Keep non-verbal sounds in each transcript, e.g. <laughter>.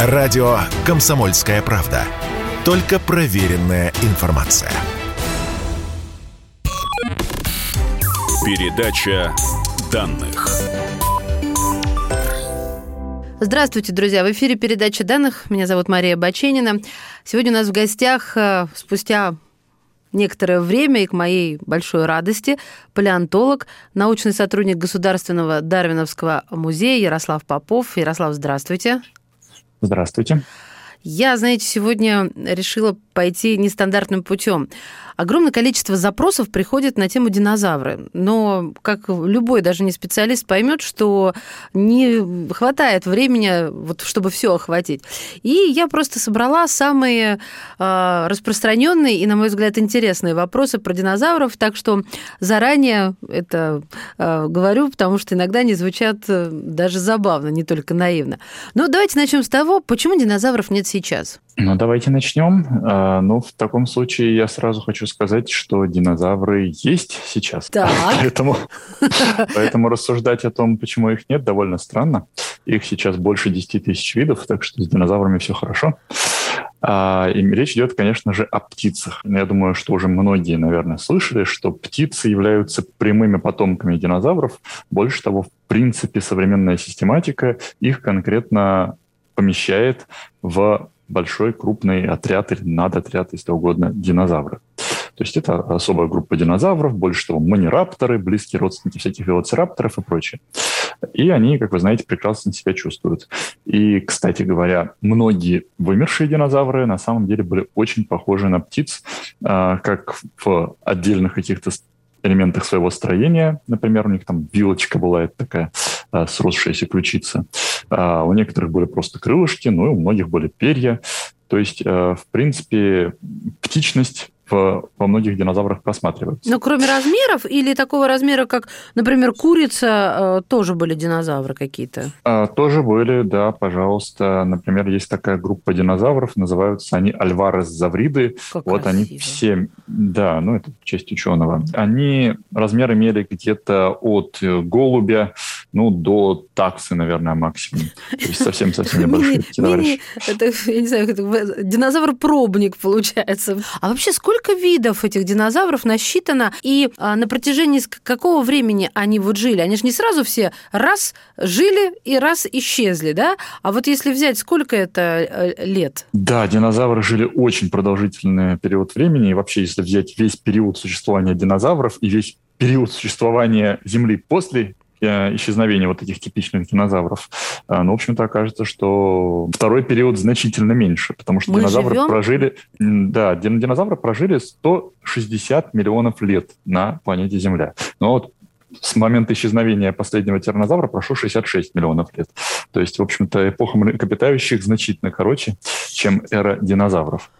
Радио «Комсомольская правда». Только проверенная информация. Передача данных. Здравствуйте, друзья! В эфире передача данных. Меня зовут Мария Баченина. Сегодня у нас в гостях э, спустя некоторое время и к моей большой радости палеонтолог, научный сотрудник Государственного Дарвиновского музея Ярослав Попов. Ярослав, здравствуйте. Здравствуйте. Я, знаете, сегодня решила пойти нестандартным путем. Огромное количество запросов приходит на тему динозавры, но как любой даже не специалист поймет, что не хватает времени, вот, чтобы все охватить. И я просто собрала самые э, распространенные и, на мой взгляд, интересные вопросы про динозавров, так что заранее это э, говорю, потому что иногда они звучат э, даже забавно, не только наивно. Но давайте начнем с того, почему динозавров нет сейчас. Ну, давайте начнем. А, ну, в таком случае я сразу хочу сказать, что динозавры есть сейчас. <laughs> Так. Поэтому, <laughs> поэтому рассуждать о том, почему их нет, довольно странно. Их сейчас больше 10 тысяч видов, так что с динозаврами все хорошо. А, и речь идет, конечно же, о птицах. Я думаю, что уже многие, наверное, слышали, что птицы являются прямыми потомками динозавров. Больше того, в принципе, современная систематика их конкретно помещает в большой крупный отряд или надотряд, если угодно, динозавров. То есть это особая группа динозавров, больше того, манирапторы, близкие родственники всяких велоцирапторов и прочее. И они, как вы знаете, прекрасно себя чувствуют. И, кстати говоря, многие вымершие динозавры на самом деле были очень похожи на птиц, а, как в отдельных каких-то элементах своего строения. Например, у них там вилочка была такая а, сросшаяся ключица. А, у некоторых были просто крылышки, ну и у многих были перья. То есть, а, в принципе, птичность в, во многих динозаврах просматривается. Но кроме размеров или такого размера, как, например, курица, э, тоже были динозавры какие-то? А, тоже были, да, пожалуйста. Например, есть такая группа динозавров, называются они альварес завриды. Как вот красиво. они все, да, ну это честь ученого. Они размер имели где-то от э, голубя, ну, до таксы, наверное, максимум. То есть совсем-совсем товарищи. мини- Это, я не знаю, динозавр-пробник получается. А вообще сколько видов этих динозавров насчитано? И а, на протяжении какого времени они вот жили? Они же не сразу все раз жили и раз исчезли, да? А вот если взять, сколько это э, лет? Да, динозавры жили очень продолжительный период времени. И вообще, если взять весь период существования динозавров и весь период существования Земли после исчезновения вот этих типичных динозавров, э, ну, в общем-то, окажется, что второй период значительно меньше, потому что Мы динозавры живем? прожили, да, дин- динозавры прожили 160 миллионов лет на планете Земля. Но вот с момента исчезновения последнего тираннозавра прошло 66 миллионов лет. То есть, в общем-то, эпоха млекопитающих значительно короче, чем эра динозавров.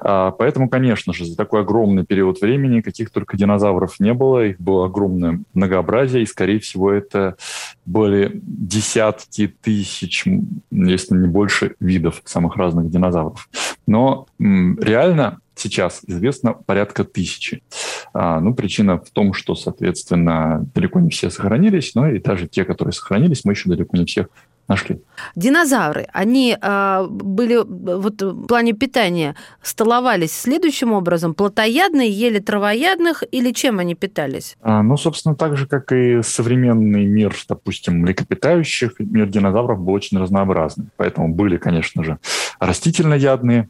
А, Поэтому, конечно же, за такой огромный период времени каких только динозавров не было, их было огромное многообразие, и, скорее всего, это были десятки тысяч, если не больше, видов самых разных динозавров. Но реально сейчас известно порядка тысячи. А, ну, причина в том, что, соответственно, далеко не все сохранились, но и даже те, которые сохранились, мы еще далеко не всех нашли. Динозавры, они а, были вот в плане питания столовались следующим образом: плотоядные ели травоядных или чем они питались? А, Ну, собственно, так же, как и современный мир, допустим, млекопитающих, мир динозавров был очень разнообразный. Поэтому были, конечно же, растительноядные,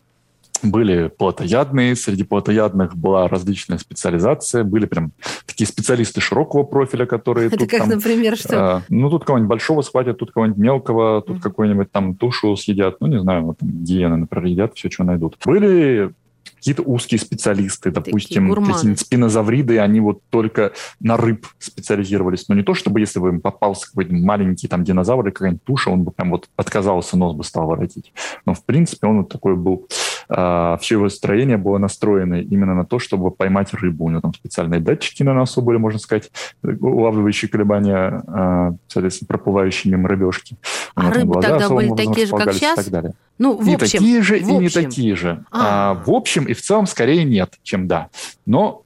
были плотоядные, среди плотоядных была различная специализация, были прям такие специалисты широкого профиля, которые Это тут как, там, например, что? а, ну, тут кого-нибудь большого схватят, тут кого-нибудь мелкого, тут Мгм. какую-нибудь там тушу съедят, ну, не знаю, вот там гиены, например, едят, все, что найдут. Были какие-то узкие специалисты, допустим, какие-нибудь спинозавриды, они вот только на рыб специализировались. Но не то, чтобы если бы им попался какой-то маленький там динозавр или какая-нибудь туша, он бы прям вот отказался, нос бы стал воротить. Но, в принципе, он вот такой был все его строение было настроено именно на то, чтобы поймать рыбу. У него там специальные датчики на носу были, можно сказать, улавливающие колебания, а, соответственно, проплывающие мимо рыбешки. У А рыбы тогда были такие же, как располагались и так далее. Ну, в и общем, такие же, в и не такие же. А. А, в общем и в целом скорее нет, чем да. Но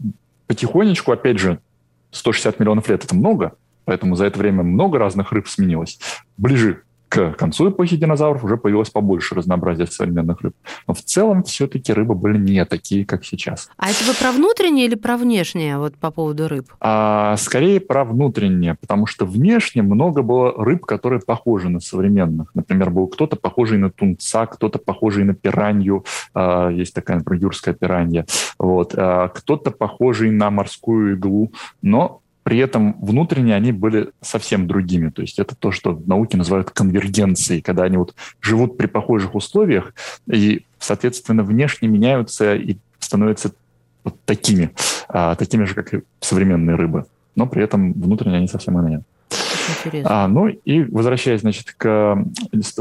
потихонечку, опять же, 160 миллионов лет – это много, поэтому за это время много разных рыб сменилось. Ближе к концу эпохи динозавров уже появилось побольше разнообразия современных рыб. Но в целом все-таки рыбы были не такие, как сейчас. А это вы про внутреннее или про внешнее вот по поводу рыб? А, скорее про внутреннее, потому что внешне много было рыб, которые похожи на современных. Например, был кто-то похожий на тунца, кто-то похожий на пиранью. А, есть такая, например, юрская пиранья. Вот. А, кто-то похожий на морскую иглу. Но при этом внутренне они были совсем другими. То есть это то, что в науке называют конвергенцией, когда они вот живут при похожих условиях и, соответственно, внешне меняются и становятся вот такими, а, такими же, как и современные рыбы. Но при этом внутренне они совсем иные. А, ну и возвращаясь, значит, к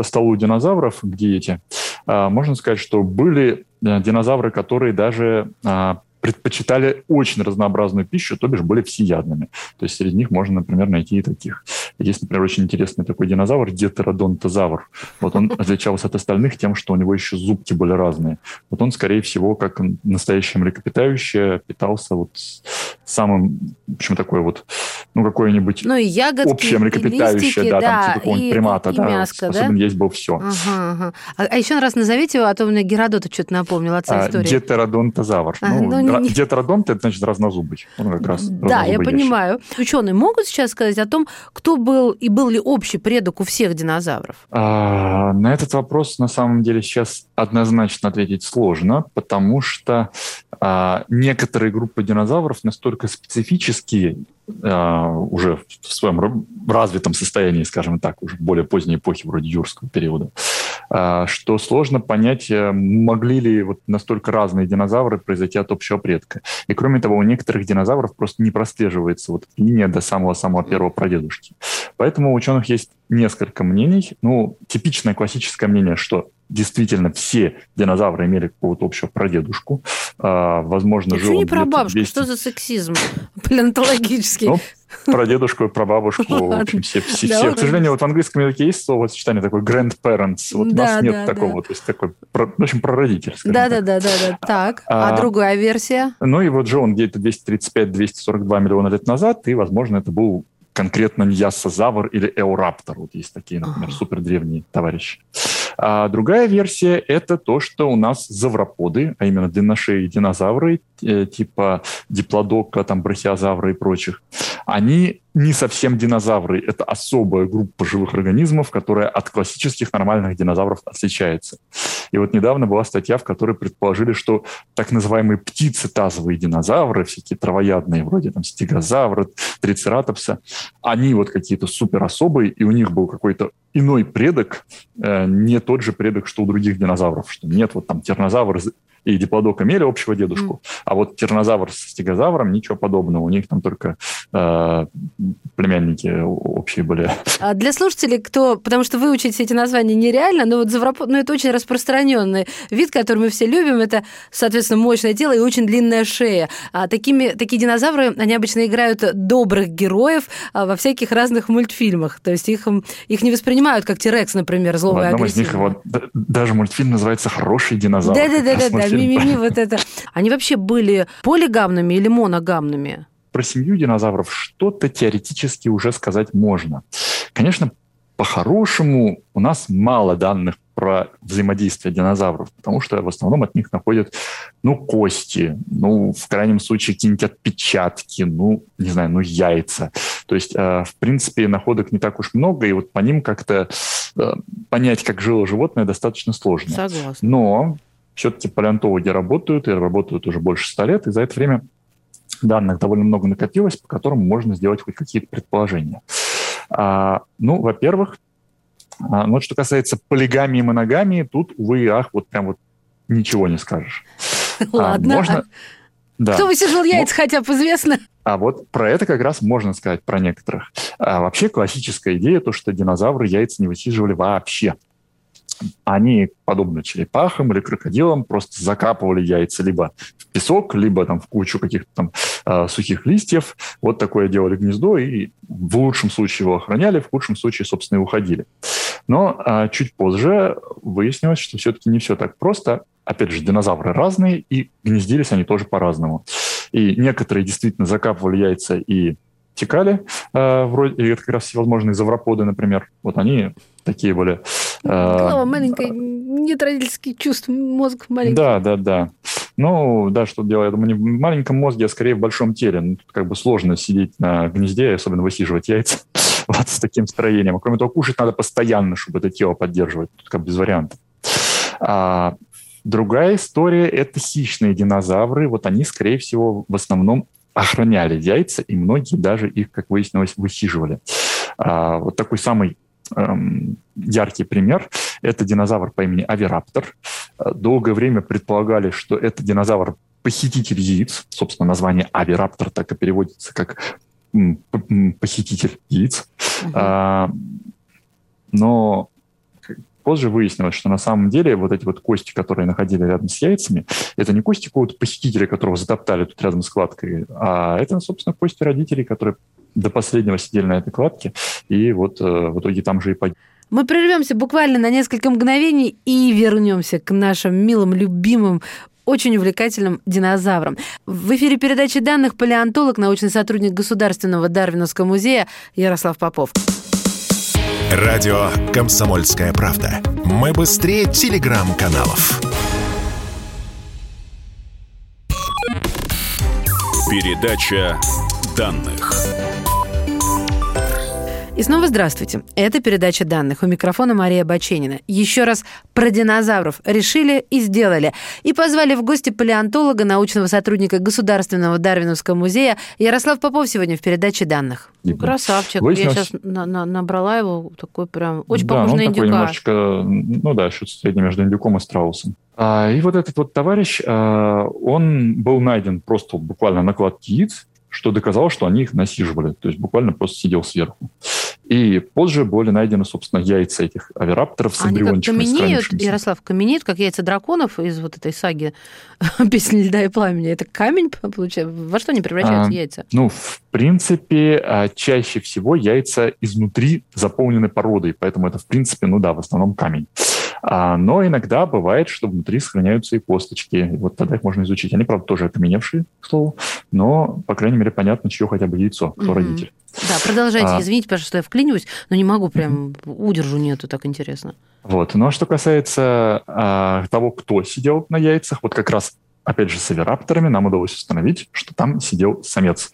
столу динозавров, где эти, а, можно сказать, что были э, динозавры, которые даже а, предпочитали очень разнообразную пищу, то бишь были всеядными. То есть среди них можно, например, найти и таких. Есть, например, очень интересный такой динозавр, детеродонтозавр. Вот он отличался от остальных тем, что у него еще зубки были разные. Вот он, скорее всего, как настоящее млекопитающее, питался вот самым, в общем, такое вот, ну, какое-нибудь ну, и ягодки, общее млекопитающее, да, да, там типа какого-нибудь примата, и да, мяско, способен да? есть был все. Ага, ага. А, а еще раз назовите его, а то мне Геродот что-то напомнил, отца А, истории. Детеродонтозавр. А, ну, ну, не- детеродонт это значит разнозубый. Он как раз Да, я понимаю. Ученые могут сейчас сказать о том, кто был и был ли общий предок у всех динозавров? А, на этот вопрос на самом деле сейчас однозначно ответить сложно, потому что а, некоторые группы динозавров настолько специфические а, уже в своем ра- развитом состоянии, скажем так, уже более поздней эпохи, вроде юрского периода, а, что сложно понять, э, могли ли вот настолько разные динозавры произойти от общего предка. И кроме того, у некоторых динозавров просто не прослеживается вот линия до самого-самого первого прадедушки. Поэтому у ученых есть несколько мнений. Ну, типичное классическое мнение, что действительно все динозавры имели какого-то общего прадедушку. А, возможно, Ничего жил не про бабушку, 200 что за <laughs> сексизм <laughs> палеонтологический? Ну, прадедушку и прабабушку, в Ладно. общем, все, все, Да, все. К сожалению, вот в английском языке есть словосочетание такое grandparents. Вот у Да, нас нет да, такого, то есть такой, про- в общем, прародитель. Да, да, да, да, да. Так. А А- другая версия? Ну и вот же он где-то 235-242 миллиона лет назад, и, возможно, это был конкретно Ньяссозавр или Эураптор. Вот есть такие, например, Ага. супердревние товарищи. А другая версия – это то, что у нас завроподы, а именно длинношеи динозавры, э, типа диплодока, там, брахиозавры и прочих, они не совсем динозавры. Это особая группа живых организмов, которая от классических нормальных динозавров отличается. И вот недавно была статья, в которой предположили, что так называемые птицы-тазовые динозавры, всякие травоядные, вроде там стегозавра, трицератопса, они вот какие-то супер особые, и у них был какой-то иной предок, э, не тот же предок, что у других динозавров, что нет, вот там тернозавр и диплодок имели общего дедушку, а вот тернозавр с стегозавром ничего подобного, у них там только э, племянники общие были. А Для слушателей, кто... Потому что выучить все эти названия нереально, но вот завропод... ну, это очень распространенный вид, который мы все любим. Это, соответственно, мощное тело и очень длинная шея. А такими, такие динозавры, они обычно играют добрых героев а, во всяких разных мультфильмах. То есть их, их не воспринимают как Тирекс, например, злого и одном из них вот, даже мультфильм называется «Хороший динозавр». Да, мимими, вот это. Они вообще были полигамными или моногамными? про семью динозавров что-то теоретически уже сказать можно. Конечно, по-хорошему у нас мало данных про взаимодействие динозавров, потому что в основном от них находят, ну, кости, ну, в крайнем случае какие-нибудь отпечатки, ну, не знаю, ну, яйца. То есть, э, в принципе, находок не так уж много, и вот по ним как-то э, понять, как жило животное, достаточно сложно. Согласна. Но все-таки палеонтологи работают, и работают уже больше ста лет, и за это время данных довольно много накопилось, по которым можно сделать хоть какие-то предположения. А, ну, во-первых, а, ну, вот что касается полигамии и моногамии, тут, увы и ах, вот прям вот ничего не скажешь. <laughs> А, Ладно. можно... Да. Кто высиживал яйца, хотя бы известно? А вот про это как раз можно сказать про некоторых. А вообще классическая идея, то, что динозавры яйца не высиживали вообще. Они, подобно черепахам или крокодилам, просто закапывали яйца либо в песок, либо там в кучу каких-то там э, сухих листьев. Вот такое делали гнездо, и в лучшем случае его охраняли, в худшем случае, собственно, и уходили. Но э, чуть позже выяснилось, что все-таки не все так просто. Опять же, динозавры разные, и гнездились они тоже по-разному. И некоторые действительно закапывали яйца и обтекали, э, вроде, это как раз всевозможные завроподы, например. Вот они такие были. Э, Голова маленькая, нет родительских чувств, мозг маленький. Да, да, да. Ну, да, что делать? Я думаю, не в маленьком мозге, а скорее в большом теле. Ну, как бы сложно сидеть на гнезде, особенно высиживать яйца <laughs> вот с таким строением. А кроме того, кушать надо постоянно, чтобы это тело поддерживать. Тут как без вариантов. А, другая история – это хищные динозавры. Вот они, скорее всего, в основном охраняли яйца, и многие даже их, как выяснилось, высиживали. А, вот такой самый эм, яркий пример – это динозавр по имени Авираптор. Долгое время предполагали, что это динозавр похититель яиц. Собственно, название Авираптор так и переводится как похититель яиц. Uh-huh. А, но позже выяснилось, что на самом деле вот эти вот кости, которые находили рядом с яйцами, это не кости какого-то похитителя, которого затоптали тут рядом с кладкой, а это, собственно, кости родителей, которые до последнего сидели на этой кладке, и вот э, в итоге там же и погибли. Мы прервемся буквально на несколько мгновений и вернемся к нашим милым, любимым очень увлекательным динозаврам. В эфире передачи данных палеонтолог, научный сотрудник Государственного Дарвиновского музея Ярослав Попов. Радио «Комсомольская правда». Мы быстрее телеграм-каналов. Передача данных. И снова здравствуйте. Это передача данных. У микрофона Мария Баченина. Еще раз про динозавров решили и сделали. И позвали в гости палеонтолога, научного сотрудника Государственного Дарвиновского музея Ярослав Попов сегодня в передаче данных. Ну, красавчик. Выяснилось... Я сейчас на -на набрала его, такой прям очень да, похож на индюка. Такой немножечко, ну да, что-то среднее между индюком и страусом. А, и вот этот вот товарищ, а, он был найден просто буквально на кладке яиц, что доказало, что они их насиживали. То есть буквально просто сидел сверху. И позже были найдены, собственно, яйца этих аверапторов с эмбриончиками. Они каменеют, Ярослав, каменеют, как яйца драконов из вот этой саги <laughs> «Песни льда и пламени». Это камень, получается? Во что они превращаются, а, яйца? Ну, в принципе, а, чаще всего яйца изнутри заполнены породой, поэтому это, в принципе, ну да, в основном камень. А, но иногда бывает, что внутри сохраняются и косточки. Вот тогда их можно изучить. Они, правда, тоже окаменевшие, к слову, но, по крайней мере, понятно, чье хотя бы яйцо, кто угу. родитель. Да, продолжайте. А... Извините, пожалуйста, что я вклиниваюсь, но не могу прям, удержу нету, так интересно. Вот. Ну, а что касается а, того, кто сидел на яйцах, вот как раз, опять же, с аверапторами нам удалось установить, что там сидел самец.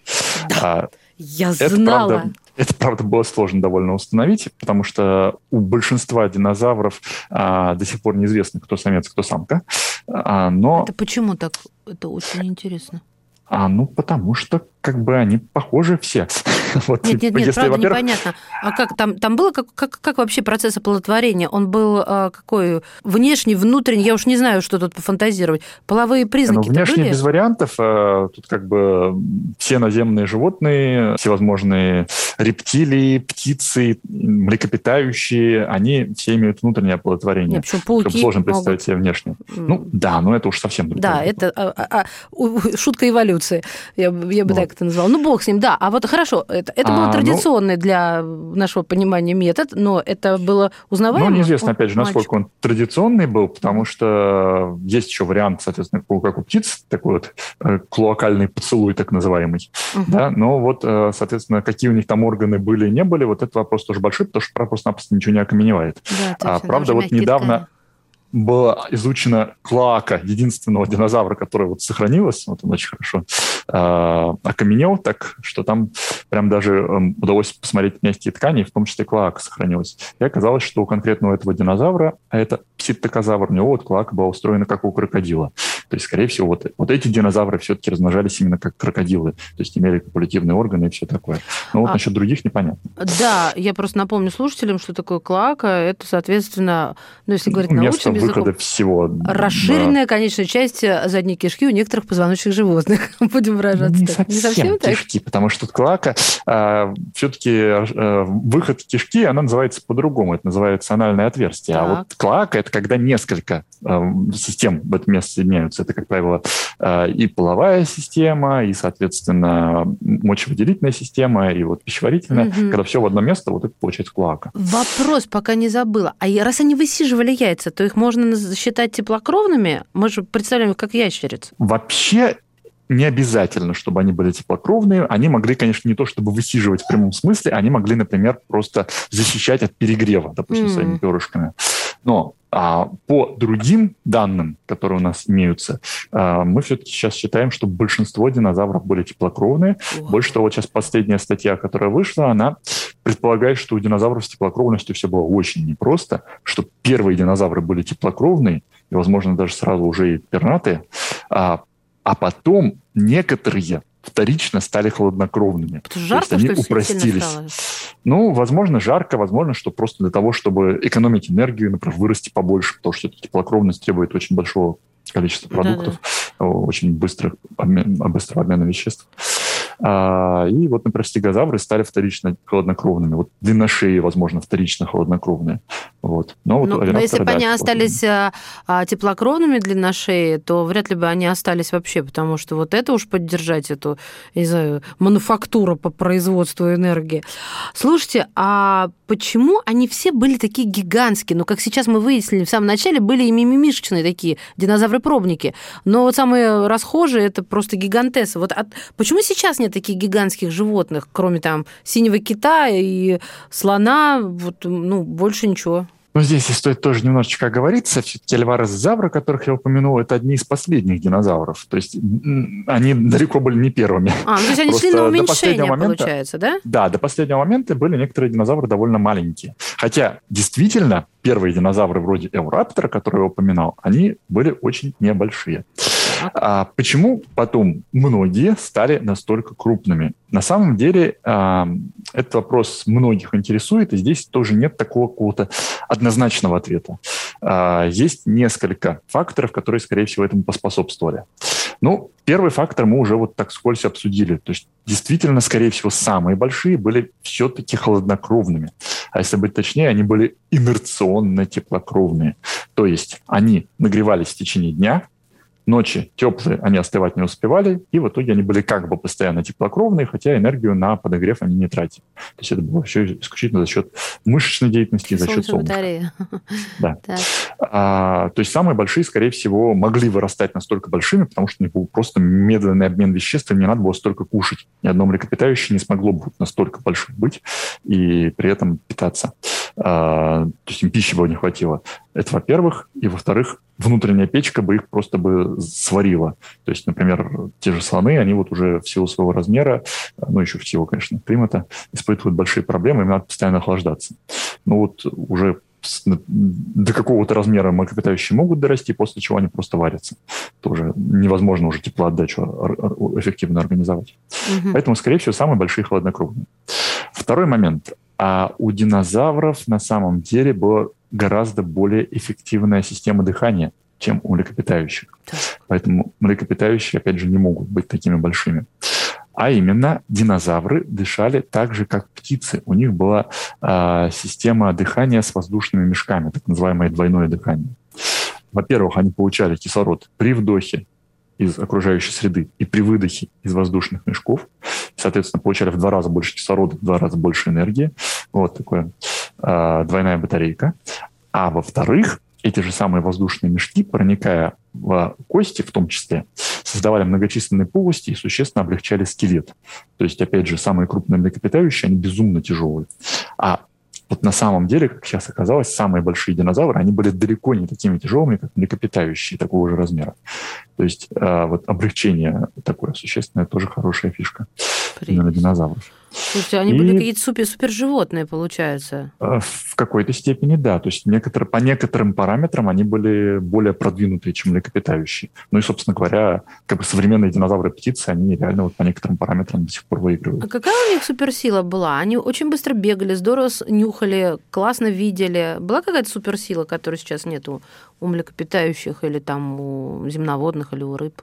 Да, а, я это, знала. Правда, это, правда, было сложно довольно установить, потому что у большинства динозавров а, до сих пор неизвестно, кто самец, кто самка. А, но... Это почему так? Это очень интересно. А, ну, потому что как бы они похожи все. <laughs> вот, нет, нет, нет, правда непонятно. А как там, там было, как, как, как вообще процесс оплодотворения? Он был а, какой? Внешний, внутренний? Я уж не знаю, что тут пофантазировать. Половые признаки ну, внешне были? без вариантов. А, тут как бы все наземные животные, всевозможные рептилии, птицы, млекопитающие, они все имеют внутреннее оплодотворение. Нет, почему пауки Сложно представить могут... себе внешне. Ну, да, но это уж совсем другое. Да, это а, а, а, шутка эволюции. Я, я бы вот. так это назвала. Ну, бог с ним, да. А вот хорошо, это, это был а, ну традиционный ну, для нашего понимания метод, но это было узнаваемо? Ну, неизвестно, опять же, насколько он традиционный был, потому что есть еще вариант, соответственно, как у птиц, такой вот э, клоакальный поцелуй, так называемый. Угу. Да? Но вот, э, соответственно, какие у них там органы были и не были, вот этот вопрос тоже большой, потому что просто-напросто ничего не окаменевает. Да, а, правда, вот недавно... Ткани была изучена клоака единственного динозавра, который вот сохранилась, вот он очень хорошо э, окаменел, так что там прям даже э, удалось посмотреть мягкие ткани, в том числе клоака сохранилась. И оказалось, что у конкретного этого динозавра, а это пситтокозавр, у него вот клоака была устроена как у крокодила. То есть, скорее всего, вот, вот эти динозавры все-таки размножались именно как крокодилы, то есть имели копулятивные органы и все такое. Но вот а, насчет других непонятно. Да, я просто напомню слушателям, что такое клоака. Это, соответственно, ну, если говорить ну, научным языком, всего. Расширенная да. конечная часть задней кишки у некоторых позвоночных животных. <laughs> Будем выражаться не так. Не совсем кишки, так? потому что клака а, все-таки а, выход кишки, она называется по-другому. Это называется анальное отверстие. Так. А вот клака – это когда несколько а, систем в этом месте соединяются. Это, как правило, а, и половая система, и, соответственно, мочевыделительная система, и вот пищеварительная. Угу. Когда все в одно место, вот это получается клака. Вопрос пока не забыла. А раз они высиживали яйца, то их можно считать теплокровными? Мы же представляем их как ящериц. Вообще не обязательно, чтобы они были теплокровные. Они могли, конечно, не то чтобы высиживать в прямом смысле, они могли, например, просто защищать от перегрева, допустим, mm-hmm. своими перышками. Но а, по другим данным, которые у нас имеются, а, мы все-таки сейчас считаем, что большинство динозавров были теплокровные. Wow. Больше того, сейчас последняя статья, которая вышла, она предполагает, что у динозавров с теплокровностью все было очень непросто, что первые динозавры были теплокровные, и, возможно, даже сразу уже и пернатые, а, а потом некоторые вторично стали холоднокровными. Жарко, То есть они упростились. Ну, возможно, жарко, возможно, что просто для того, чтобы экономить энергию, например, вырасти побольше, потому что теплокровность требует очень большого количества продуктов, да, да. очень быстрых обмен, быстрого обмена веществ. А, и вот, например, стегозавры стали вторично холоднокровными. Вот длинношеи, возможно, вторично холоднокровные. Вот. Но, вот, но, но если бы они остались а, а, теплокровными длинношеи, то вряд ли бы они остались вообще, потому что вот это уж поддержать эту, не знаю, мануфактуру по производству энергии. Слушайте, а почему они все были такие гигантские? Ну, как сейчас мы выяснили, в самом начале были и мимимишечные такие динозавры-пробники. Но вот самые расхожие это просто гигантесы. Вот от... почему сейчас нет таких гигантских животных, кроме там синего кита и слона? Вот, ну, больше ничего. Но здесь стоит тоже немножечко оговориться. Все-таки альварезы-завры, которых я упомянул, это одни из последних динозавров. То есть они далеко были не первыми. А, ну, то есть они Просто шли на уменьшение, момента, получается, да? Да, до последнего момента были некоторые динозавры довольно маленькие. Хотя, действительно, первые динозавры вроде Эураптора, который я упоминал, они были очень небольшие. А почему потом многие стали настолько крупными? На самом деле а, этот вопрос многих интересует, и здесь тоже нет такого какого-то однозначного ответа. А, есть несколько факторов, которые, скорее всего, этому поспособствовали. Ну, первый фактор мы уже вот так скользь обсудили. То есть действительно, скорее всего, самые большие были все-таки холоднокровными. А если быть точнее, они были инерционно теплокровные. То есть они нагревались в течение дня, Ночи теплые, они остывать не успевали, и в итоге они были как бы постоянно теплокровные, хотя энергию на подогрев они не тратили. То есть это было все исключительно за счет мышечной деятельности и за счет солнца. Батарея. <laughs> Да. А, то есть самые большие, скорее всего, могли вырастать настолько большими, потому что у них был просто медленный обмен веществ, им не надо было столько кушать. Ни одно млекопитающее не смогло бы настолько большим быть и при этом питаться. А, то есть им пищи бы не хватило. Это во-первых. И во-вторых, внутренняя печка бы их просто бы сварила. То есть, например, те же слоны, они вот уже в силу своего размера, ну, еще в силу, конечно, климата, испытывают большие проблемы, им надо постоянно охлаждаться. Ну, вот уже до какого-то размера млекопитающие могут дорасти, после чего они просто варятся. Тоже невозможно уже теплоотдачу эффективно организовать. Угу. Поэтому, скорее всего, самые большие холоднокровные. Второй момент. А у динозавров на самом деле была гораздо более эффективная система дыхания, чем у млекопитающих. Поэтому млекопитающие, опять же, не могут быть такими большими. А именно, динозавры дышали так же, как птицы. У них была э, система дыхания с воздушными мешками, так называемое двойное дыхание. Во-первых, они получали кислород при вдохе из окружающей среды и при выдохе из воздушных мешков. Соответственно, получали в два раза больше кислорода, в два раза больше энергии. Вот такое э, двойная батарейка. А во-вторых, эти же самые воздушные мешки, проникая в кости в том числе, создавали многочисленные полости и существенно облегчали скелет. То есть, опять же, самые крупные млекопитающие, они безумно тяжелые. А вот на самом деле, как сейчас оказалось, самые большие динозавры, они были далеко не такими тяжелыми, как млекопитающие такого же размера. То есть э, вот облегчение такое существенное тоже хорошая фишка Привет. именно динозавров. Слушайте, они и, были какие-то супер, супер животные, получается. Э, в какой-то степени, да. То есть некоторые, по некоторым параметрам они были более продвинутые, чем млекопитающие. Ну и, собственно говоря, как бы современные динозавры птицы, они реально вот по некоторым параметрам до сих пор выигрывают. А какая у них суперсила была? Они очень быстро бегали, здорово нюхали, классно видели. Была какая-то суперсила, которой сейчас нет у, у млекопитающих или там у земноводных или у рыб?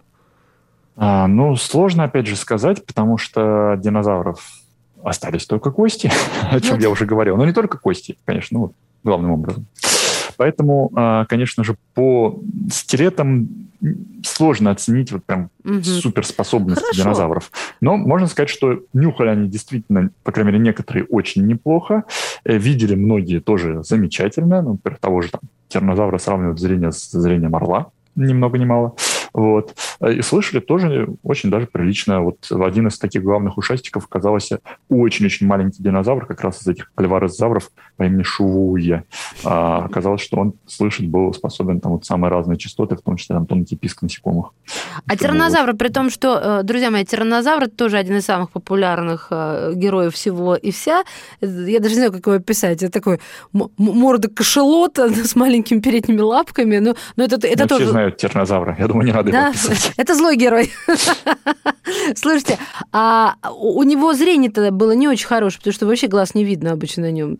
А, ну, сложно, опять же, сказать, потому что динозавров остались только кости, <laughs> о чем я уже говорил. Но не только кости, конечно, ну, главным образом. Поэтому, а, конечно же, по скелетам сложно оценить вот прям угу. суперспособности Хорошо. динозавров. Но можно сказать, что нюхали они действительно, по крайней мере, некоторые очень неплохо. Э, видели многие тоже замечательно. Например, того же там тиранозавра сравнивают зрение с зрением орла, ни много ни мало. Вот. И слышали тоже очень даже прилично. Вот один из таких главных ушастиков оказался очень-очень маленький динозавр, как раз из этих альварезавров по имени Шувуя. А, оказалось, что он слышать был способен там вот самые разные частоты, в том числе там тонкий писк насекомых. А тираннозавры, вот... при том, что, э, друзья мои, тираннозавр тоже один из самых популярных э, героев всего и вся. Я даже не знаю, как его описать. Это такой морда кошелота <laughs> с маленькими передними лапками. Но, но это, это ну, тоже... Все знают тиранозавра. Я думаю, не надо да? его писать. <laughs> Это злой герой. <laughs> Слушайте, а у него зрение тогда было не очень хорошее, потому что вообще глаз не видно обычно на нем.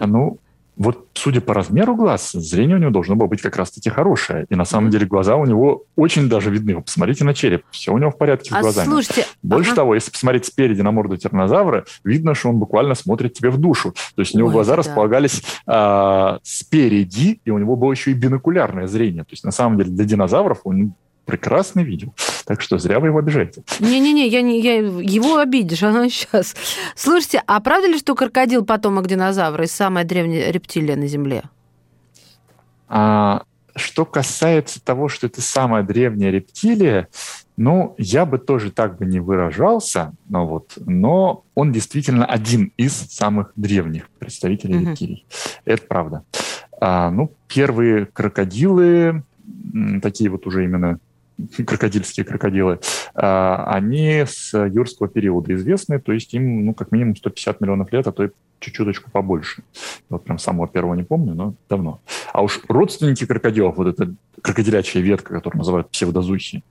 А ну, вот судя по размеру глаз, зрение у него должно было быть как раз-таки хорошее. И на самом деле глаза у него очень даже видны. Вы посмотрите на череп. Все у него в порядке а с глазами. Слушайте, Больше ага. того, если посмотреть спереди на морду тираннозавра, видно, что он буквально смотрит тебе в душу. То есть у него Ой, глаза да. располагались а, спереди, и у него было еще и бинокулярное зрение. То есть на самом деле для динозавров он прекрасно видел. Так что зря вы его обижаете. Не-не-не, я, не, я его обидишь, оно сейчас. Слушайте, а правда ли, что крокодил потомок динозавра и самая древняя рептилия на Земле? А, что касается того, что это самая древняя рептилия, ну, я бы тоже так бы не выражался, но, вот, но он действительно один из самых древних представителей mm-hmm. рептилий. Это правда. А, ну, первые крокодилы, такие вот уже именно крокодильские крокодилы, а, они с юрского периода известны, то есть им, ну, как минимум 150 миллионов лет, а то и чуть-чуточку побольше. Вот прям самого первого не помню, но давно. А уж родственники крокодилов, вот эта крокодилячья ветка, которую называют псевдозухи,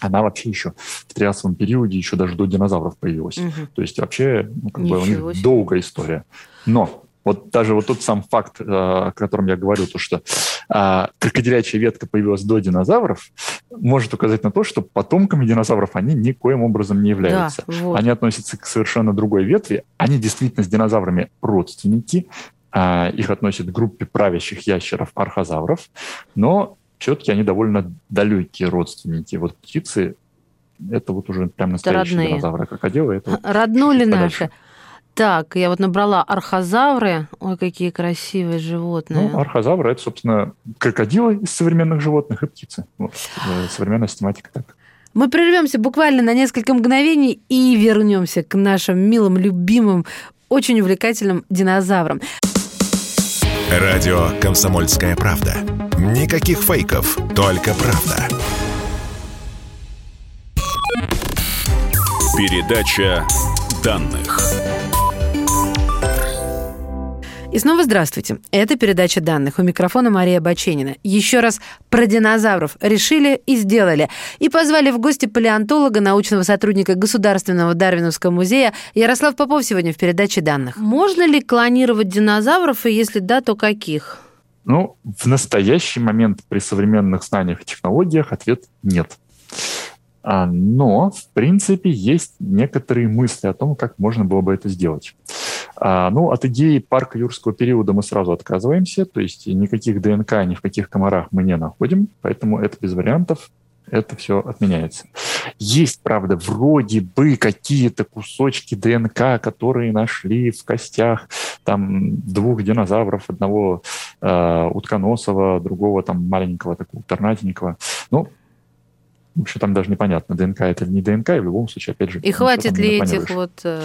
она вообще еще в триасовом периоде, еще даже до динозавров появилась. Угу. То есть вообще ну, как бы у них долгая история. Но вот даже вот тот сам факт, э, о котором я говорю, то, что а, крокодилячья ветка появилась до динозавров, может указать на то, что потомками динозавров они никоим образом не являются. Да, вот. Они относятся к совершенно другой ветви. Они действительно с динозаврами родственники. А, их относят к группе правящих ящеров архозавров, но все-таки они довольно далекие родственники. Вот птицы это вот уже прям настоящие родные. динозавры, крокодилы. Это Роднули наши. Так, я вот набрала архозавры. Ой, какие красивые животные. Ну, архозавры – это, собственно, крокодилы из современных животных и птицы. Вот, э, современная систематика так. Мы прервемся буквально на несколько мгновений и вернемся к нашим милым, любимым, очень увлекательным динозаврам. Радио «Комсомольская правда». Никаких фейков, только правда. Передача данных. И снова здравствуйте. Это передача данных. У микрофона Мария Баченина. Еще раз про динозавров решили и сделали. И позвали в гости палеонтолога, научного сотрудника Государственного Дарвиновского музея Ярослав Попов сегодня в передаче данных. Можно ли клонировать динозавров, и если да, то каких? Ну, в настоящий момент при современных знаниях и технологиях ответ нет. А, но, в принципе, есть некоторые мысли о том, как можно было бы это сделать. А, ну, от идеи парка юрского периода мы сразу отказываемся, то есть никаких ДНК ни в каких комарах мы не находим, поэтому это без вариантов, это все отменяется. Есть, правда, вроде бы какие-то кусочки ДНК, которые нашли в костях там двух динозавров, одного э, утконосого, другого там маленького такого торнатенького. Ну, в общем, там даже непонятно, ДНК это или не ДНК, и в любом случае, опять же... И хватит ли этих вот... Э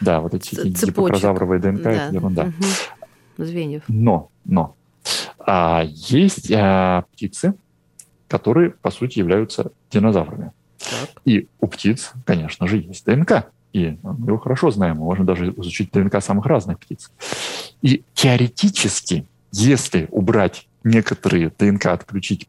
да, вот эти гипопрозавровые ДНК, да. это ерунда. Угу. Звеньев. Но, но, а, есть а, птицы, которые, по сути, являются динозаврами. Так. И у птиц, конечно же, есть ДНК. И мы его хорошо знаем, мы можем даже изучить ДНК самых разных птиц. И теоретически, если убрать некоторые ДНК, отключить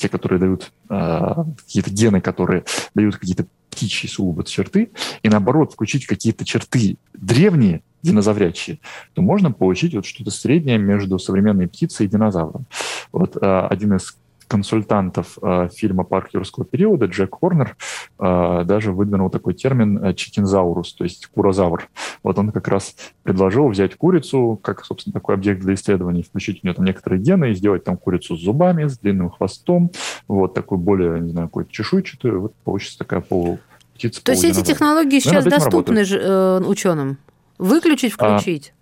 те, которые дают э, какие-то гены, которые дают какие-то птичьи сугубо черты, и наоборот включить какие-то черты древние, динозаврячие, то можно получить вот что-то среднее между современной птицей и динозавром. Вот э, один из консультантов э, фильма «Парк юрского периода» Джек Хорнер э, даже выдвинул такой термин э, чикинзаурус, то есть курозавр. Вот он как раз предложил взять курицу, как, собственно, такой объект для исследований, включить у нее там некоторые гены и сделать там курицу с зубами, с длинным хвостом, вот такую более, не знаю, какую-то чешуйчатую, вот получится такая полу птица. То есть эти технологии сейчас доступны ж, э, ученым? Выключить, а, включить?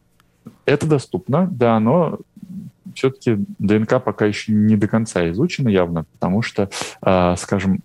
А, это доступно, да, но все-таки ДНК пока еще не до конца изучена явно, потому что, э, скажем,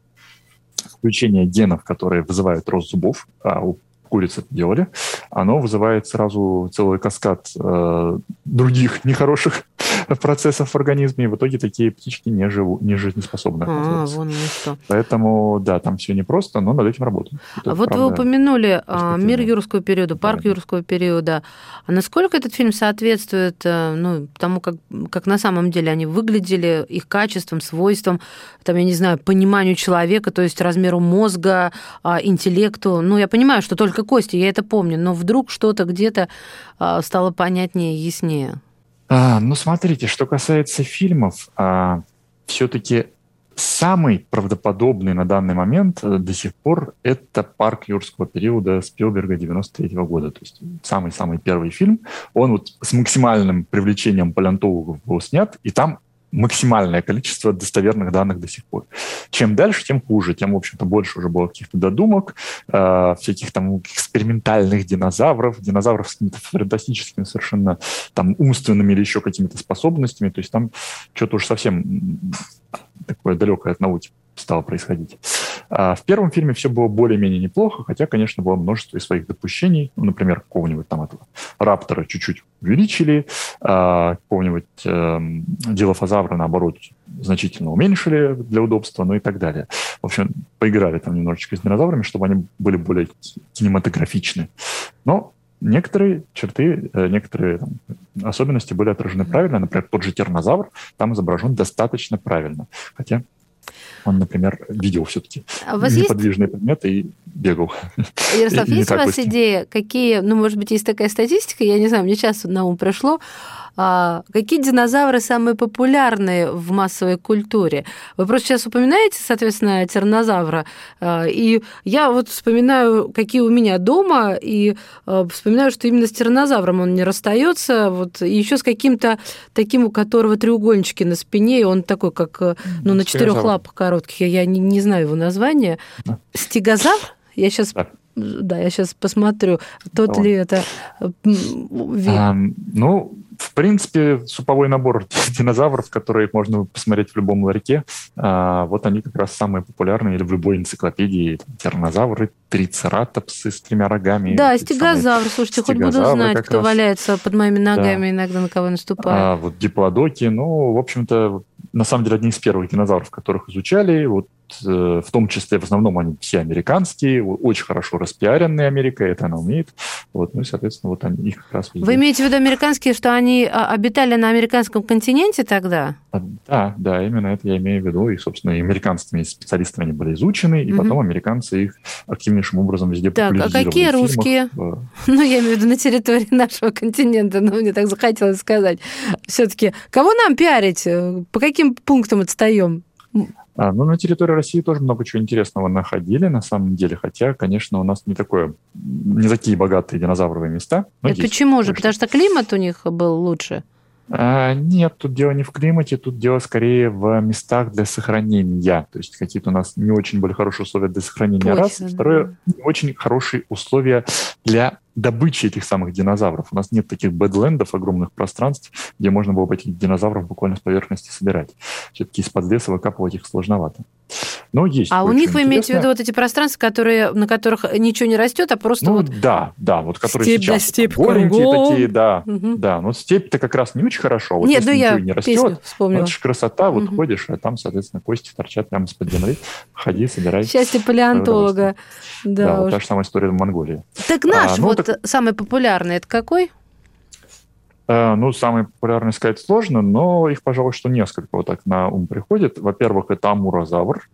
включение генов, которые вызывают рост зубов, а у куриц это делали, оно вызывает сразу целый каскад э, других нехороших <laughs> процессов в организме, и в итоге такие птички не, живу, не жизнеспособны. А, вон что. Поэтому, да, там все непросто, но над этим работаем. Это, вот правда, вы упомянули а, «Мир юрского периода», «Парк да, юрского периода». А насколько этот фильм соответствует э, ну, тому, как, как на самом деле они выглядели, их качествам, свойствам, там, я не знаю, пониманию человека, то есть размеру мозга, а, интеллекту? Ну, я понимаю, что только кости, я это помню, но вдруг что-то где-то а, стало понятнее, яснее. А, ну, смотрите, что касается фильмов, а, все-таки самый правдоподобный на данный момент э, до сих пор это «Парк юрского периода» Спилберга 93 -го года. То есть самый-самый первый фильм. Он вот с максимальным привлечением палеонтологов был снят, и там максимальное количество достоверных данных до сих пор. Чем дальше, тем хуже, тем, в общем-то, больше уже было каких-то додумок, э, всяких там экспериментальных динозавров, динозавров с какими-то фантастическими совершенно там умственными или еще какими-то способностями, то есть там что-то уж совсем такое далекое от науки стало происходить. А в первом фильме все было более-менее неплохо, хотя, конечно, было множество и своих допущений. Ну, например, какого-нибудь там этого раптора чуть-чуть увеличили, а, какого-нибудь э, дилофазавра, наоборот, значительно уменьшили для удобства, ну и так далее. В общем, поиграли там немножечко с динозаврами, чтобы они были более кинематографичны. Но некоторые черты, э, некоторые там, особенности были отражены правильно. Например, тот же тернозавр там изображен достаточно правильно. Хотя он, например, видел все-таки а неподвижные есть... предметы и бегал. Ярослав, есть у вас идея, какие, ну, может быть, есть такая статистика, я не знаю, мне сейчас на ум пришло, а, какие динозавры самые популярные в массовой культуре? Вы просто сейчас упоминаете, соответственно, тираннозавра, а, и я вот вспоминаю, какие у меня дома, и а, вспоминаю, что именно с тираннозавром он не расстается, вот, еще с каким-то таким, у которого треугольнички на спине, и он такой, как, э, ну, на четырех лапах коротких, я, не, не знаю его название. Стегозавр? Я сейчас да, я сейчас посмотрю, тот Давай. ли это а, Ну, в принципе, суповой набор <laughs> динозавров, которые можно посмотреть в любом ларьке, а, вот они как раз самые популярные, или в любой энциклопедии. Тиранозавры, трицератопсы с тремя рогами. Да, стегозавр, слушайте, хоть буду знать, кто раз. валяется под моими ногами да. иногда, на кого наступает. А, вот диплодоки, ну, в общем-то, на самом деле, одни из первых динозавров, которых изучали, вот в том числе, в основном они все американские, очень хорошо распиаренные Америкой, это она умеет. Вот, ну и, соответственно, вот они их как раз... Везде. Вы имеете в виду американские, что они а, обитали на американском континенте тогда? А, да, да, именно это я имею в виду. И, собственно, и американскими специалистами они были изучены, и угу. потом американцы их активнейшим образом везде Так, а какие русские? <laughs> Ну, я имею в виду на территории <laughs> нашего континента, но мне так захотелось сказать. все таки кого нам пиарить? По каким пунктам отстаем? А, ну, на территории России тоже много чего интересного находили, на самом деле, хотя, конечно, у нас не такое, не такие богатые динозавровые места. Это почему же? Потому что климат у них был лучше? А, нет, тут дело не в климате, тут дело скорее в местах для сохранения. То есть какие-то у нас не очень были хорошие условия для сохранения Точно, раз. Да. Второе, не очень хорошие условия для добычи этих самых динозавров. У нас нет таких бэдлендов, огромных пространств, где можно было бы этих динозавров буквально с поверхности собирать. Все-таки из-под леса выкапывать их сложновато. Но есть. А у них вы имеете в виду вот эти пространства, которые, на которых ничего не растет, а просто ну, вот... Да, да, вот которые степь сейчас да, степь голенькие такие, да, угу. да. Но степь-то как раз не очень хорошо. Вот Нет, ну я не растет, вспомнила. Это же красота, вот угу. ходишь, а там, соответственно, кости торчат прямо из-под земли. Ходи, собирай. Счастье палеонтолога. Да, да вот та же самая история в Монголии. Так наш а, ну, вот так... самый популярный, это какой? Э, ну, самый популярный сказать сложно, но их, пожалуй, что несколько вот так на ум приходит. Во-первых, это амурозавр,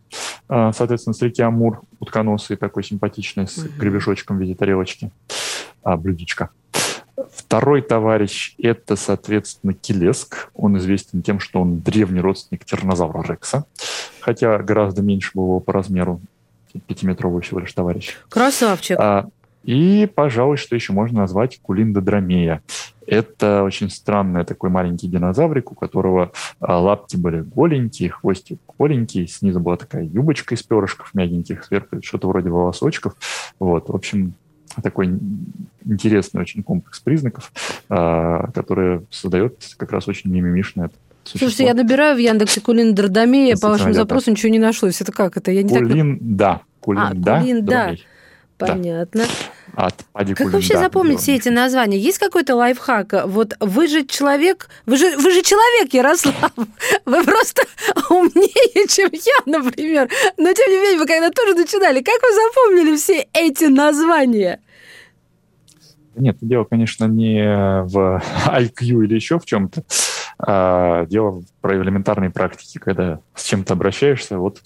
соответственно, с реки Амур, утконосый, такой симпатичный, с гребешочком в виде тарелочки, а, блюдечка. Второй товарищ – это, соответственно, Келеск. Он известен тем, что он древний родственник тиранозавра Рекса, хотя гораздо меньше был его по размеру, пятиметровый всего лишь товарищ. Красавчик. А, и, пожалуй, что еще можно назвать кулиндодромея. Это очень странный такой маленький динозаврик, у которого а, лапки были голенькие, хвостик голенький, снизу была такая юбочка из перышков мягеньких, сверху что-то вроде волосочков. Вот, в общем, такой интересный очень комплекс признаков, а, который создает как раз очень мимимишное Существо. Слушайте, я набираю в Яндексе Кулин Дардомея, по вашему запросу ничего не нашлось. Это как? Это я не Кулин, так... да. Кулин, а, да. Кулин, да. Понятно. Да. От как вообще да, запомнить все эти названия? Есть какой-то лайфхак? Вот вы же человек, вы же, вы же человек, Ярослав. <laughs> Вы просто <laughs> умнее, чем я, например. Но тем не менее, вы когда тоже начинали, как вы запомнили все эти названия? Нет, дело, конечно, не в <laughs> IQ или еще в чем-то. А дело про элементарные практики, когда с чем-то обращаешься. Вот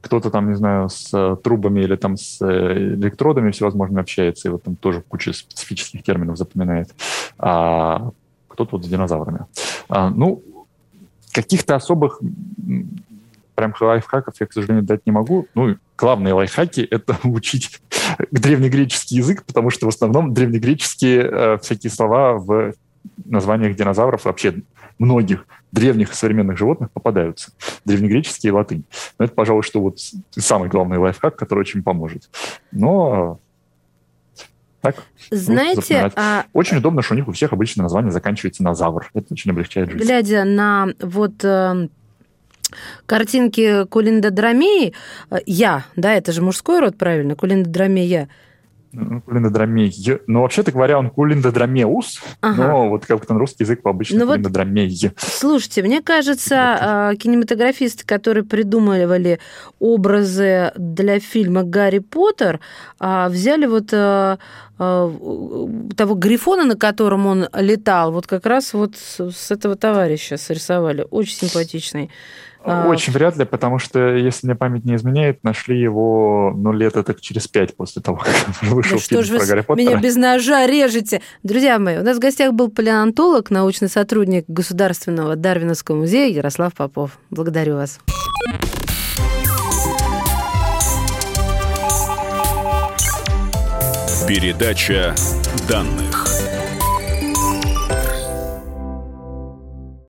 кто-то там, не знаю, с трубами или там с электродами всевозможно общается, и вот там тоже куча специфических терминов запоминает. А кто-то вот с динозаврами. А, ну, каких-то особых прям лайфхаков я, к сожалению, дать не могу. Ну, главные лайфхаки — это <laughs> учить древнегреческий язык, потому что в основном древнегреческие э, всякие слова в названиях динозавров вообще многих древних и современных животных попадаются. Древнегреческие и латынь. Но это, пожалуй, что вот самый главный лайфхак, который очень поможет. Но так. Знаете, вот, а... очень удобно, что у них у всех обычно название заканчивается на завр. Это очень облегчает жизнь. Глядя на вот э, картинки Кулиндодромеи, я, да, это же мужской род, правильно, Кулиндодромея, Кулиндодромей. Ну, вообще-то говоря, он кулиндодромеус, ага. но вот как-то на русский язык обычно ну, кулиндодромей. Вот, слушайте, мне кажется, вот. кинематографисты, которые придумывали образы для фильма «Гарри Поттер», а, взяли вот а, а, того грифона, на котором он летал, вот как раз вот с этого товарища срисовали. Очень симпатичный. А, Очень вряд ли, потому что, если мне память не изменяет, нашли его, ну, лет это через пять после того, <laughs> как вышел да фильм что про Гарри Поттера. меня без ножа режете? Друзья мои, у нас в гостях был палеонтолог, научный сотрудник Государственного Дарвиновского музея Ярослав Попов. Благодарю вас. Передача данных.